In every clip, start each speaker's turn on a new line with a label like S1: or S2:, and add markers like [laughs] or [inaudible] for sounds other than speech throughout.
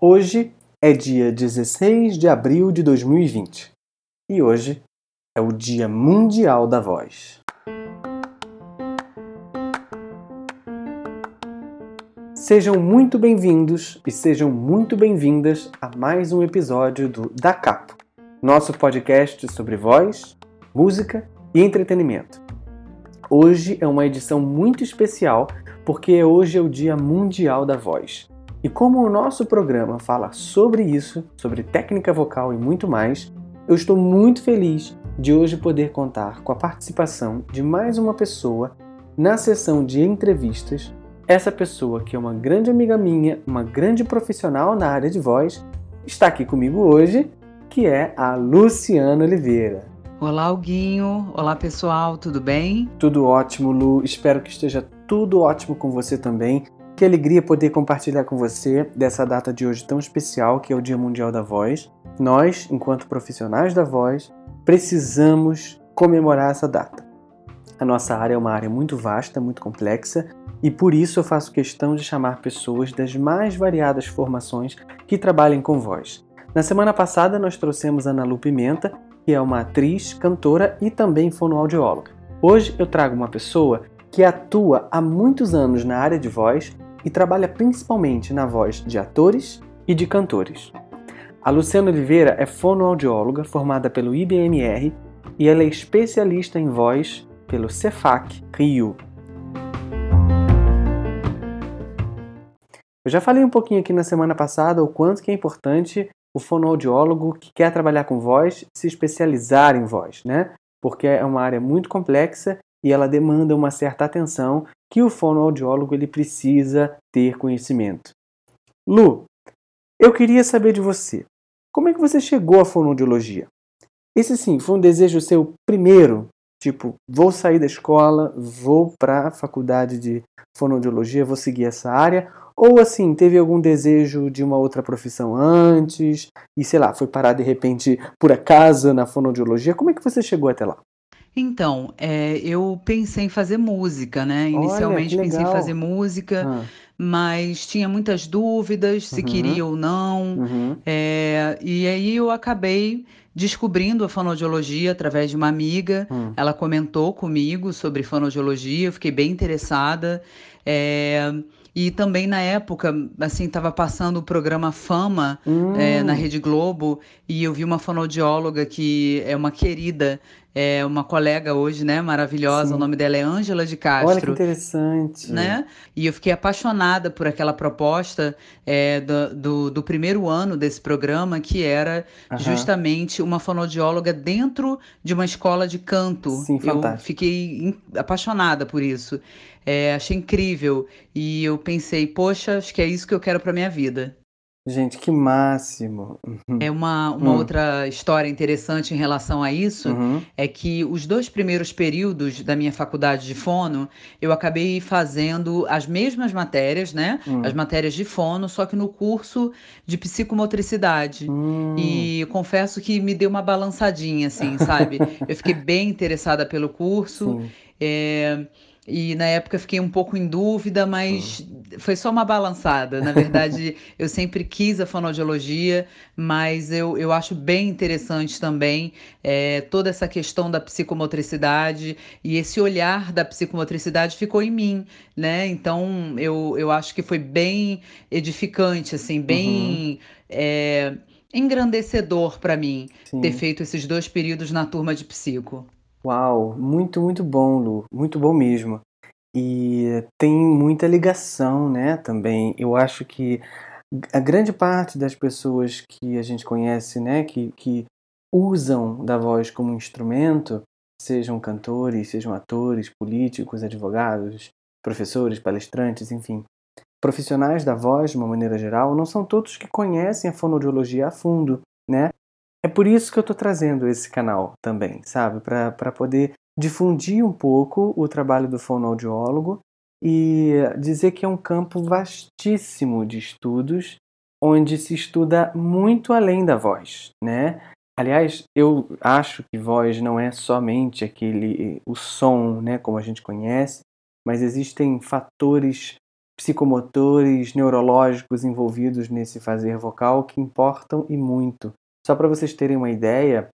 S1: Hoje é dia 16 de abril de 2020 e hoje é o Dia Mundial da Voz. Sejam muito bem-vindos e sejam muito bem-vindas a mais um episódio do Da Capo, nosso podcast sobre voz, música e entretenimento. Hoje é uma edição muito especial porque hoje é o Dia Mundial da Voz. E como o nosso programa fala sobre isso, sobre técnica vocal e muito mais, eu estou muito feliz de hoje poder contar com a participação de mais uma pessoa na sessão de entrevistas. Essa pessoa, que é uma grande amiga minha, uma grande profissional na área de voz, está aqui comigo hoje, que é a Luciana Oliveira.
S2: Olá, Alguinho. Olá, pessoal. Tudo bem?
S1: Tudo ótimo, Lu. Espero que esteja tudo ótimo com você também. Que alegria poder compartilhar com você dessa data de hoje tão especial, que é o Dia Mundial da Voz. Nós, enquanto profissionais da voz, precisamos comemorar essa data. A nossa área é uma área muito vasta, muito complexa, e por isso eu faço questão de chamar pessoas das mais variadas formações que trabalhem com voz. Na semana passada nós trouxemos Ana Lu Pimenta, que é uma atriz, cantora e também fonoaudióloga. Hoje eu trago uma pessoa que atua há muitos anos na área de voz e trabalha principalmente na voz de atores e de cantores. A Luciana Oliveira é fonoaudióloga formada pelo IBMR e ela é especialista em voz pelo Cefac Rio. Eu já falei um pouquinho aqui na semana passada o quanto que é importante o fonoaudiólogo que quer trabalhar com voz se especializar em voz, né? Porque é uma área muito complexa e ela demanda uma certa atenção que o fonoaudiólogo ele precisa ter conhecimento. Lu, eu queria saber de você. Como é que você chegou à fonoaudiologia? Esse sim, foi um desejo seu primeiro? Tipo, vou sair da escola, vou para a faculdade de fonoaudiologia, vou seguir essa área? Ou assim, teve algum desejo de uma outra profissão antes e sei lá, foi parar de repente por acaso na fonoaudiologia? Como é que você chegou até lá?
S2: Então, é, eu pensei em fazer música, né? Inicialmente pensei em fazer música,
S1: ah.
S2: mas tinha muitas dúvidas se
S1: uhum.
S2: queria ou não.
S1: Uhum.
S2: É, e aí eu acabei descobrindo a fonoaudiologia através de uma amiga. Hum. Ela comentou comigo sobre fonoaudiologia, eu fiquei bem interessada. É, e também na época, assim, estava passando o programa Fama hum. é, na Rede Globo e eu vi uma fonoaudióloga que é uma querida, é uma colega hoje, né, maravilhosa. Sim. O nome dela é Ângela de Castro.
S1: Olha que interessante.
S2: Né? E eu fiquei apaixonada por aquela proposta é, do, do, do, primeiro ano desse programa, que era justamente uma fonoaudióloga dentro de uma escola de canto.
S1: Sim, fantástico.
S2: Eu fiquei apaixonada por isso. É, achei incrível. E eu pensei, poxa, acho que é isso que eu quero para minha vida.
S1: Gente, que máximo!
S2: Uhum. É uma, uma uhum. outra história interessante em relação a isso, uhum. é que os dois primeiros períodos da minha faculdade de fono, eu acabei fazendo as mesmas matérias, né? Hum. As matérias de fono, só que no curso de psicomotricidade.
S1: Hum.
S2: E confesso que me deu uma balançadinha, assim, sabe? eu fiquei bem interessada pelo curso. É, e na época fiquei um pouco em dúvida, mas uhum. foi só uma balançada. Na verdade, [laughs] eu sempre quis a fonoaudiologia, mas eu, eu acho bem interessante também é, toda essa questão da psicomotricidade e esse olhar da psicomotricidade ficou em mim, né? Então eu, eu acho que foi bem edificante, assim, bem. Uhum. É, engrandecedor para mim Sim. ter feito esses dois períodos na turma de psico.
S1: Uau, muito, muito bom, Lu, muito bom mesmo. E tem muita ligação, né, também. Eu acho que a grande parte das pessoas que a gente conhece, né, que, que usam da voz como instrumento, sejam cantores, sejam atores, políticos, advogados, professores, palestrantes, enfim, profissionais da voz de uma maneira geral, não são todos que conhecem a fonoaudiologia a fundo, né? É por isso que eu estou trazendo esse canal também, sabe? Para poder difundir um pouco o trabalho do fonoaudiólogo e dizer que é um campo vastíssimo de estudos onde se estuda muito além da voz, né? Aliás, eu acho que voz não é somente aquele o som, né, como a gente conhece, mas existem fatores psicomotores, neurológicos envolvidos nesse fazer vocal que importam e muito. Só para vocês terem uma ideia,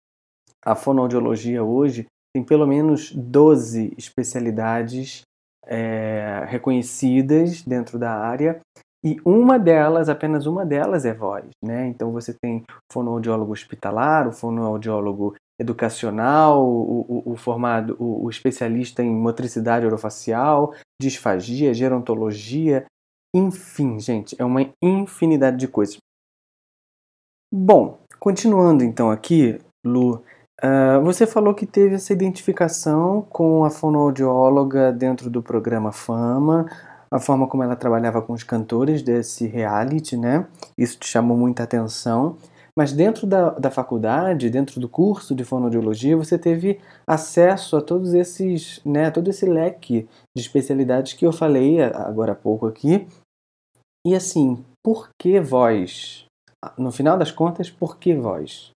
S1: a fonoaudiologia hoje tem pelo menos 12 especialidades é, reconhecidas dentro da área e uma delas, apenas uma delas é voz, né? Então você tem o fonoaudiólogo hospitalar, o fonoaudiólogo educacional, o, o, o formado, o, o, especialista em motricidade orofacial, disfagia, gerontologia, enfim, gente, é uma infinidade de coisas. Bom, continuando então aqui, Lu, uh, você falou que teve essa identificação com a fonoaudióloga dentro do programa Fama, a forma como ela trabalhava com os cantores desse reality, né? Isso te chamou muita atenção. Mas dentro da, da faculdade, dentro do curso de fonoaudiologia, você teve acesso a todos esses, né, todo esse leque de especialidades que eu falei agora há pouco aqui. E assim, por que voz? No final das contas, por que voz?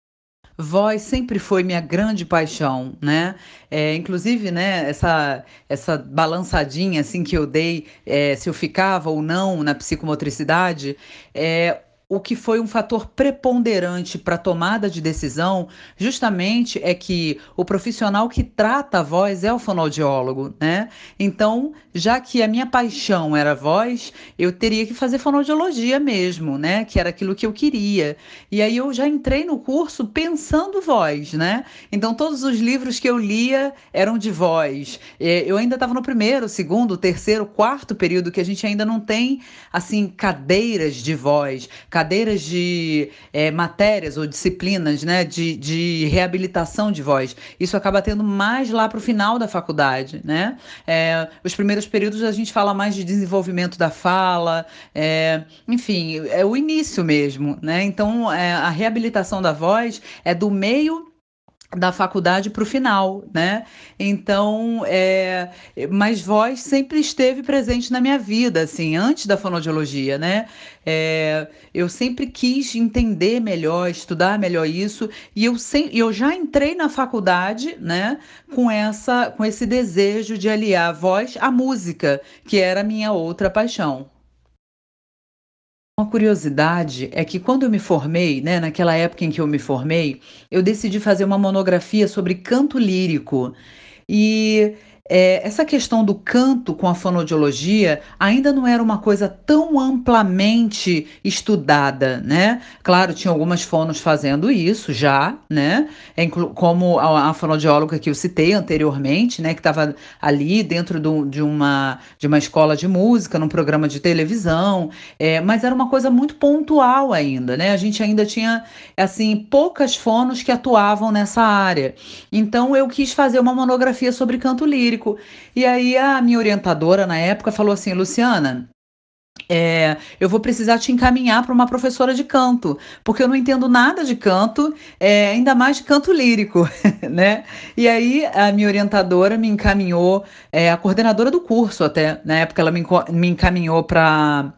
S2: Voz sempre foi minha grande paixão, né? É, inclusive, né, essa, essa balançadinha assim que eu dei, é, se eu ficava ou não na psicomotricidade, é, o que foi um fator preponderante para a tomada de decisão, justamente é que o profissional que trata a voz é o fonoaudiólogo, né? Então, já que a minha paixão era a voz, eu teria que fazer fonoaudiologia mesmo, né? Que era aquilo que eu queria. E aí eu já entrei no curso pensando voz, né? Então, todos os livros que eu lia eram de voz. Eu ainda estava no primeiro, segundo, terceiro, quarto período que a gente ainda não tem, assim, cadeiras de voz, cadeiras de é, matérias ou disciplinas né, de, de reabilitação de voz. Isso acaba tendo mais lá para o final da faculdade. Né? É, os primeiros períodos a gente fala mais de desenvolvimento da fala, é, enfim, é o início mesmo. Né? Então, é, a reabilitação da voz é do meio da faculdade para o final, né? Então, é, mas voz sempre esteve presente na minha vida, assim, antes da fonoaudiologia, né? É, eu sempre quis entender melhor, estudar melhor isso, e eu, sem, eu já entrei na faculdade, né, com essa, com esse desejo de aliar a voz à música, que era a minha outra paixão. Uma curiosidade é que quando eu me formei, né, naquela época em que eu me formei, eu decidi fazer uma monografia sobre canto lírico. E é, essa questão do canto com a fonoaudiologia ainda não era uma coisa tão amplamente estudada, né? Claro, tinha algumas fonos fazendo isso já, né? Como a, a fonoaudióloga que eu citei anteriormente, né? Que estava ali dentro do, de, uma, de uma escola de música, num programa de televisão, é, mas era uma coisa muito pontual ainda, né? A gente ainda tinha, assim, poucas fonos que atuavam nessa área. Então eu quis fazer uma monografia sobre canto lírico lírico. E aí a minha orientadora na época falou assim: Luciana, é, eu vou precisar te encaminhar para uma professora de canto, porque eu não entendo nada de canto, é, ainda mais de canto lírico, [laughs] né? E aí a minha orientadora me encaminhou, é, a coordenadora do curso até, na época ela me, me encaminhou para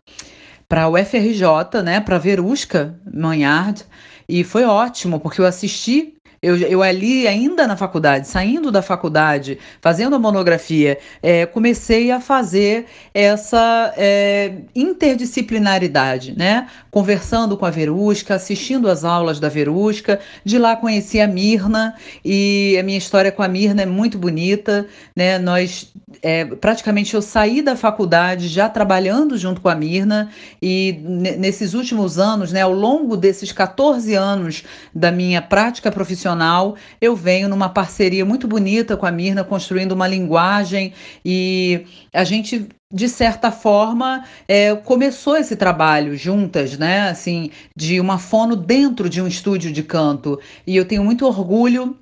S2: para o FRJ, né, para Verusca Manhard, e foi ótimo, porque eu assisti eu, eu ali, ainda na faculdade, saindo da faculdade, fazendo a monografia, é, comecei a fazer essa é, interdisciplinaridade, né? Conversando com a Verusca, assistindo às aulas da Verusca. De lá conheci a Mirna e a minha história com a Mirna é muito bonita, né? Nós, é, praticamente, eu saí da faculdade já trabalhando junto com a Mirna e nesses últimos anos, né? Ao longo desses 14 anos da minha prática profissional profissional, eu venho numa parceria muito bonita com a Mirna, construindo uma linguagem e a gente de certa forma, é, começou esse trabalho juntas, né? Assim, de uma fono dentro de um estúdio de canto. E eu tenho muito orgulho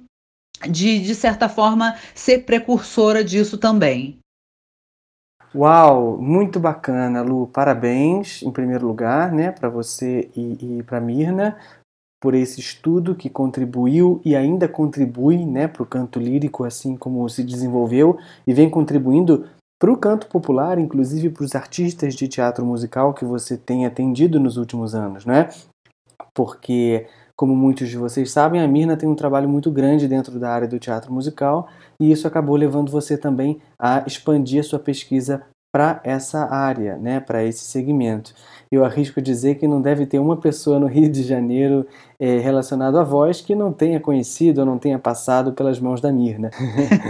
S2: de, de certa forma, ser precursora disso também.
S1: Uau, muito bacana, Lu. Parabéns, em primeiro lugar, né, para você e, e para Mirna por esse estudo que contribuiu e ainda contribui né, para o canto lírico, assim como se desenvolveu e vem contribuindo para o canto popular, inclusive para os artistas de teatro musical que você tem atendido nos últimos anos, né? Porque, como muitos de vocês sabem, a Mirna tem um trabalho muito grande dentro da área do teatro musical e isso acabou levando você também a expandir a sua pesquisa para essa área, né, para esse segmento. Eu arrisco dizer que não deve ter uma pessoa no Rio de Janeiro é, relacionada à voz que não tenha conhecido ou não tenha passado pelas mãos da Mirna.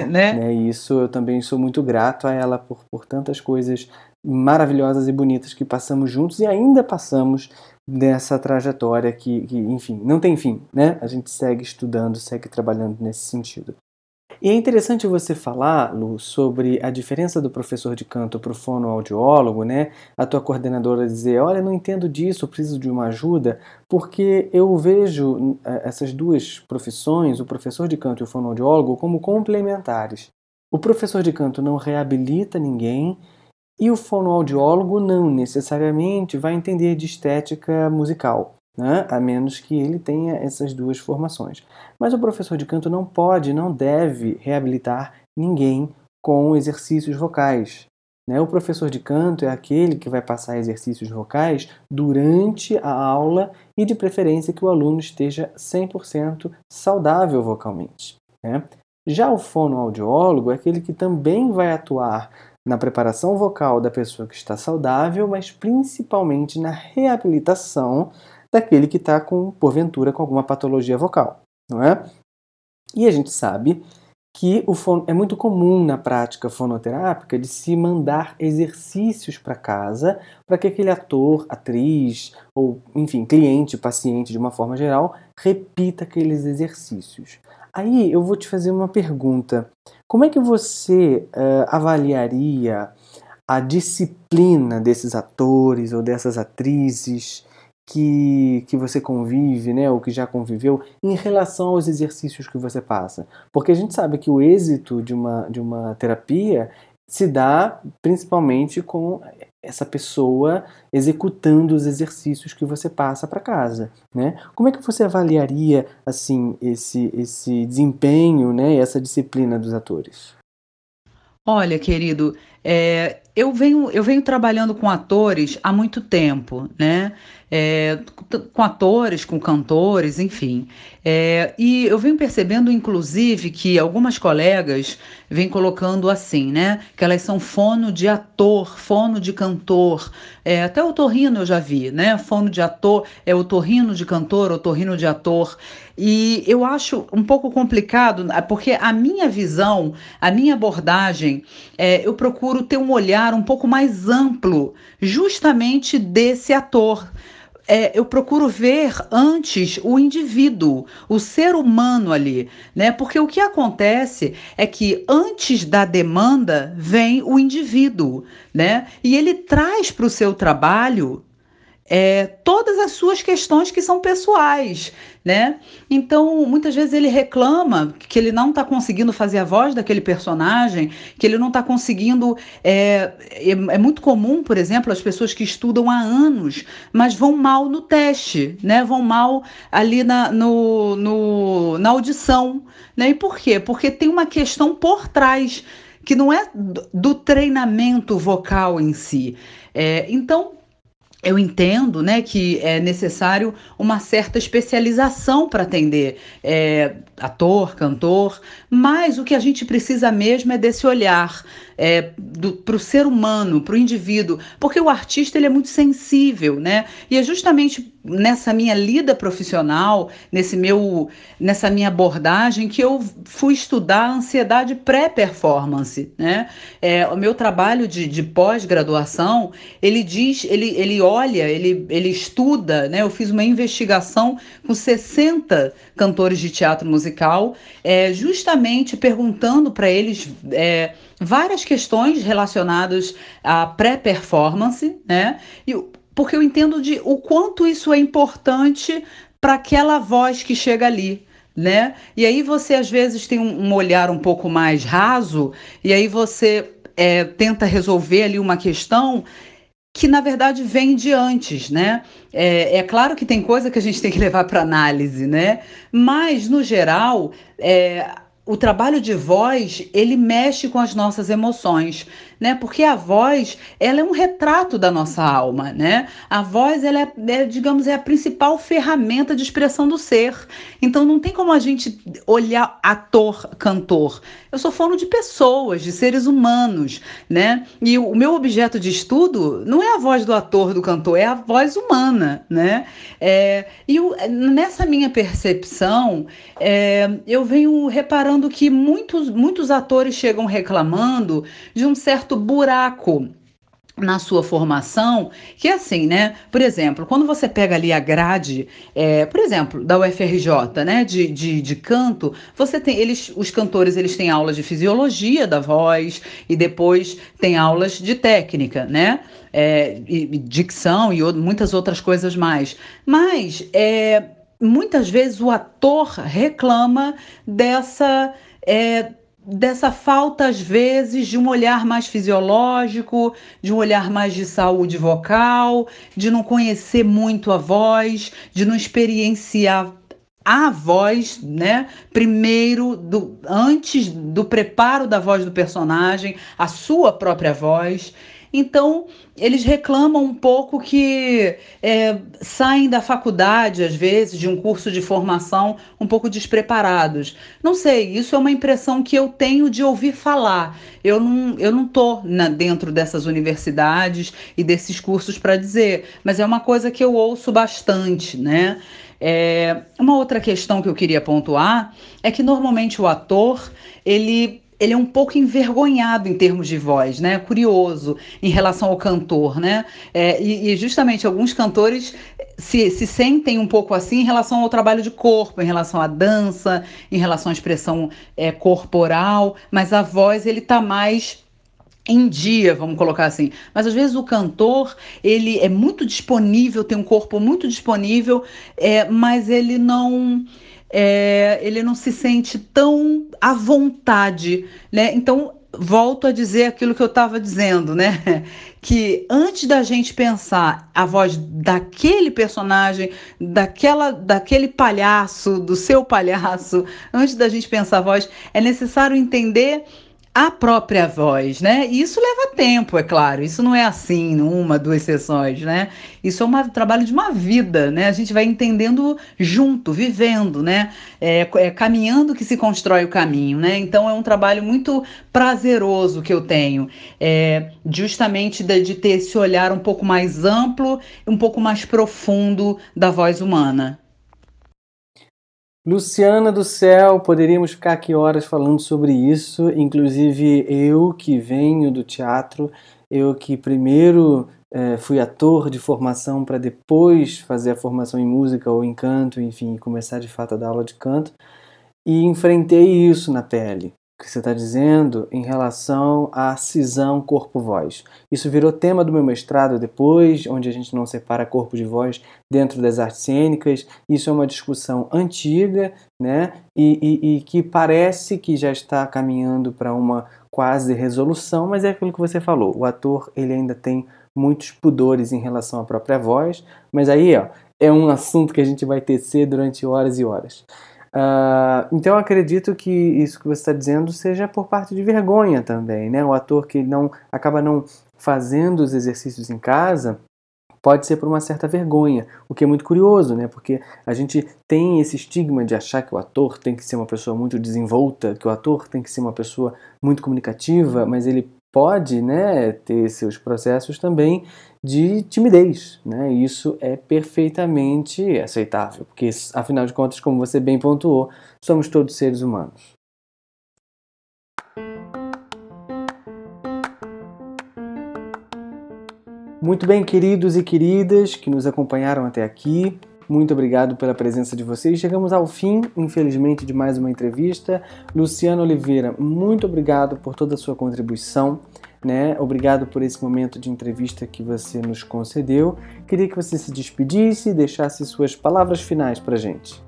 S1: né? [laughs] [laughs] né? E isso eu também sou muito grato a ela por, por tantas coisas maravilhosas e bonitas que passamos juntos e ainda passamos nessa trajetória que, que, enfim, não tem fim, né? A gente segue estudando, segue trabalhando nesse sentido. E é interessante você falar, Lu, sobre a diferença do professor de canto para o fonoaudiólogo, né? A tua coordenadora dizer, olha, não entendo disso, preciso de uma ajuda, porque eu vejo eh, essas duas profissões, o professor de canto e o fonoaudiólogo, como complementares. O professor de canto não reabilita ninguém e o fonoaudiólogo não necessariamente vai entender de estética musical né? a menos que ele tenha essas duas formações. Mas o professor de canto não pode, não deve reabilitar ninguém com exercícios vocais. Né? O professor de canto é aquele que vai passar exercícios vocais durante a aula e, de preferência, que o aluno esteja 100% saudável vocalmente. Né? Já o fonoaudiólogo é aquele que também vai atuar na preparação vocal da pessoa que está saudável, mas principalmente na reabilitação daquele que está com, porventura, com alguma patologia vocal, não é? E a gente sabe que fono, é muito comum na prática fonoterápica de se mandar exercícios para casa para que aquele ator, atriz ou, enfim, cliente, paciente de uma forma geral, repita aqueles exercícios. Aí eu vou te fazer uma pergunta: como é que você uh, avaliaria a disciplina desses atores ou dessas atrizes que, que você convive, né, ou que já conviveu, em relação aos exercícios que você passa. Porque a gente sabe que o êxito de uma, de uma terapia se dá principalmente com essa pessoa executando os exercícios que você passa para casa, né? Como é que você avaliaria assim esse esse desempenho, né, essa disciplina dos atores?
S2: Olha, querido, é, eu, venho, eu venho trabalhando com atores há muito tempo, né? É, com atores, com cantores, enfim. É, e eu venho percebendo, inclusive, que algumas colegas vêm colocando assim, né? Que elas são fono de ator, fono de cantor. É, até o torrino eu já vi, né? Fono de ator, é o torrino de cantor, o torrino de ator. E eu acho um pouco complicado, porque a minha visão, a minha abordagem, é, eu procuro ter um olhar um pouco mais amplo, justamente desse ator é, eu procuro ver antes o indivíduo, o ser humano ali, né? Porque o que acontece é que antes da demanda vem o indivíduo, né? E ele traz para o seu trabalho é, todas as suas questões que são pessoais, né? Então, muitas vezes ele reclama que ele não está conseguindo fazer a voz daquele personagem, que ele não está conseguindo. É, é, é, muito comum, por exemplo, as pessoas que estudam há anos, mas vão mal no teste, né? Vão mal ali na, no, no, na audição, né? E por quê? Porque tem uma questão por trás que não é do treinamento vocal em si. É, então, eu entendo né, que é necessário uma certa especialização para atender é, ator, cantor, mas o que a gente precisa mesmo é desse olhar é, para o ser humano, para o indivíduo, porque o artista ele é muito sensível, né? E é justamente nessa minha lida profissional, nesse meu, nessa minha abordagem, que eu fui estudar a ansiedade pré-performance, né? É, o meu trabalho de, de pós-graduação, ele diz, ele, ele olha, ele, ele estuda, né? Eu fiz uma investigação com 60 cantores de teatro musical, é, justamente perguntando para eles é, várias questões relacionadas à pré-performance, né? E, porque eu entendo de o quanto isso é importante para aquela voz que chega ali. Né? E aí você às vezes tem um, um olhar um pouco mais raso, e aí você é, tenta resolver ali uma questão que na verdade vem de antes, né? É, é, claro que tem coisa que a gente tem que [laughs] levar para análise, né? Mas no geral, é, o trabalho de voz ele mexe com as nossas emoções, né? Porque a voz, ela é um retrato da nossa alma, né? A voz, ela é, é, digamos, é a principal ferramenta de expressão do ser. Então não tem como a gente olhar ator, cantor. Eu sou fono de pessoas, de seres humanos, né? E o meu objeto de estudo não é a voz do ator, do cantor, é a voz humana, né? É, e nessa minha percepção, é, eu venho reparando que muitos, muitos atores chegam reclamando de um certo buraco na sua formação, que é assim, né? Por exemplo, quando você pega ali a grade, é, por exemplo, da UFRJ, né, de, de, de, canto, você tem, eles, os cantores, eles têm aulas de fisiologia da voz e depois tem aulas de técnica, né? É, e, dicção e muitas outras coisas mais. Mas, é, muitas vezes o ator reclama dessa... É, dessa falta, às vezes, de um olhar mais fisiológico, de um olhar mais de saúde vocal, de não conhecer muito a voz, de não experienciar a voz, né? Primeiro, do, antes do preparo da voz do personagem, a sua própria voz. Então, eles reclamam um pouco que é, saem da faculdade, às vezes, de um curso de formação, um pouco despreparados. Não sei, isso é uma impressão que eu tenho de ouvir falar. Eu não estou eu não tô dentro dessas universidades e desses cursos para dizer, mas é uma coisa que eu ouço bastante, né? É, uma outra questão que eu queria pontuar é que normalmente o ator ele ele é um pouco envergonhado em termos de voz, né? Curioso em relação ao cantor, né? É, e, e, justamente alguns cantores se, se sentem um pouco assim em relação ao trabalho de corpo, em relação à dança, em relação à expressão é, corporal, mas a voz ele tá mais em dia, vamos colocar assim. Mas às vezes o cantor, ele é muito disponível, tem um corpo muito disponível, é, mas ele não é, ele não se sente tão à vontade, né? Então volto a dizer aquilo que eu estava dizendo, né? [laughs] Que antes da gente pensar a voz daquele personagem, daquela, daquele palhaço, do seu palhaço, antes da gente pensar a voz, é necessário entender a própria voz, né? E isso leva tempo, é claro. Isso não é assim, uma, duas sessões, né? Isso é um trabalho de uma vida, né? A gente vai entendendo junto, vivendo, né? É, é, caminhando que se constrói o caminho, né? Então é um trabalho muito prazeroso que eu tenho, é, justamente de, de ter esse olhar um pouco mais amplo, um pouco mais profundo da voz humana.
S1: Luciana do céu, poderíamos ficar aqui horas falando sobre isso, inclusive eu que venho do teatro, eu que primeiro é, fui ator de formação para depois fazer a formação em música ou em canto, enfim, começar de fato a dar aula de canto, e enfrentei isso na pele que você está dizendo em relação à cisão corpo-voz. Isso virou tema do meu mestrado depois, onde a gente não separa corpo de voz dentro das artes cênicas. Isso é uma discussão antiga, né? E, e, e que parece que já está caminhando para uma quase resolução, mas é aquilo que você falou. O ator ele ainda tem muitos pudores em relação à própria voz, mas aí ó, é um assunto que a gente vai tecer durante horas e horas. Uh, então eu acredito que isso que você está dizendo seja por parte de vergonha também, né? O ator que não acaba não fazendo os exercícios em casa pode ser por uma certa vergonha, o que é muito curioso, né? Porque a gente tem esse estigma de achar que o ator tem que ser uma pessoa muito desenvolta, que o ator tem que ser uma pessoa muito comunicativa, mas ele pode né, ter seus processos também de timidez. Né? Isso é perfeitamente aceitável, porque, afinal de contas, como você bem pontuou, somos todos seres humanos. Muito bem, queridos e queridas que nos acompanharam até aqui. Muito obrigado pela presença de vocês. Chegamos ao fim, infelizmente, de mais uma entrevista. Luciano Oliveira, muito obrigado por toda a sua contribuição. Né? Obrigado por esse momento de entrevista que você nos concedeu. Queria que você se despedisse e deixasse suas palavras finais para gente.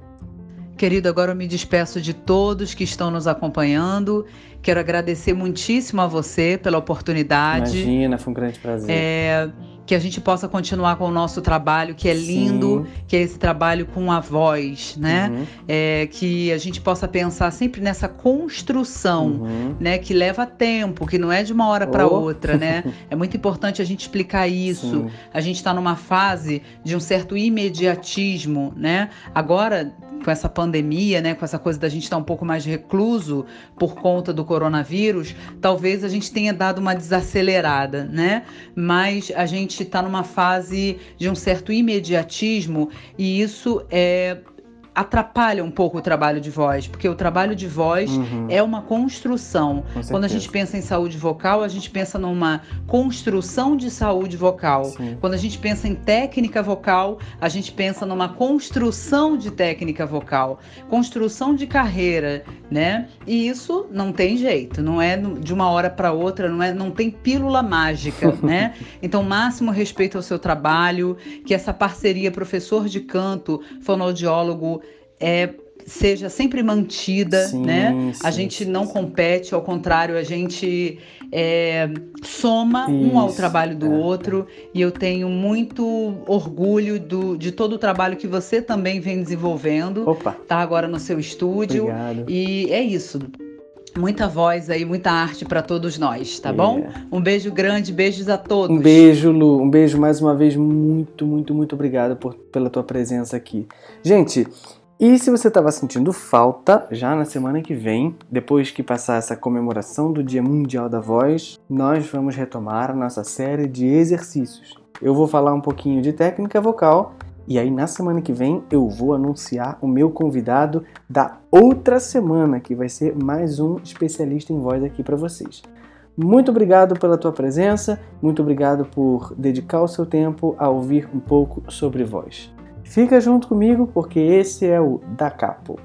S2: Querido, agora eu me despeço de todos que estão nos acompanhando. Quero agradecer muitíssimo a você pela oportunidade.
S1: Imagina, foi um grande prazer.
S2: É que a gente possa continuar com o nosso trabalho, que é lindo, Sim. que é esse trabalho com a voz, né? Uhum. É, que a gente possa pensar sempre nessa construção, uhum. né? Que leva tempo, que não é de uma hora para oh. outra, né? [laughs] É muito importante a gente explicar isso. Sim. A gente está numa fase de um certo imediatismo, né? Agora, com essa pandemia, né? Com essa coisa da gente estar tá um pouco mais recluso por conta do coronavírus, talvez a gente tenha dado uma desacelerada, né? Mas a gente gente está numa fase de um certo imediatismo e isso é atrapalha um pouco o trabalho de voz, porque o trabalho de voz uhum. é uma construção. Quando a gente pensa em saúde vocal, a gente pensa numa construção de saúde vocal. Sim. Quando a gente pensa em técnica vocal, a gente pensa numa construção de técnica vocal, construção de carreira, né? E isso não tem jeito, não é de uma hora para outra, não é, não tem pílula mágica, [laughs] né? Então, máximo respeito ao seu trabalho, que essa parceria professor de canto, fonoaudiólogo é, seja sempre mantida, sim, né? Sim, a gente não compete, ao contrário, a gente é, soma Isso, um ao trabalho do é, outro é. e eu tenho muito orgulho do, de todo o trabalho que você também vem desenvolvendo.
S1: Opa.
S2: Tá agora no seu estúdio
S1: Obrigado.
S2: e é isso. Muita voz aí, muita arte para todos nós, tá é. bom? Um beijo grande, beijos a todos.
S1: Um beijo, Lu. Um beijo mais uma vez. Muito, muito, muito obrigado por, pela tua presença aqui. Gente, e se você estava sentindo falta, já na semana que vem, depois que passar essa comemoração do Dia Mundial da Voz, nós vamos retomar a nossa série de exercícios. Eu vou falar um pouquinho de técnica vocal e aí na semana que vem eu vou anunciar o meu convidado da outra semana, que vai ser mais um especialista em voz aqui para vocês. Muito obrigado pela tua presença, muito obrigado por dedicar o seu tempo a ouvir um pouco sobre voz. Fica junto comigo porque esse é o Da Capo.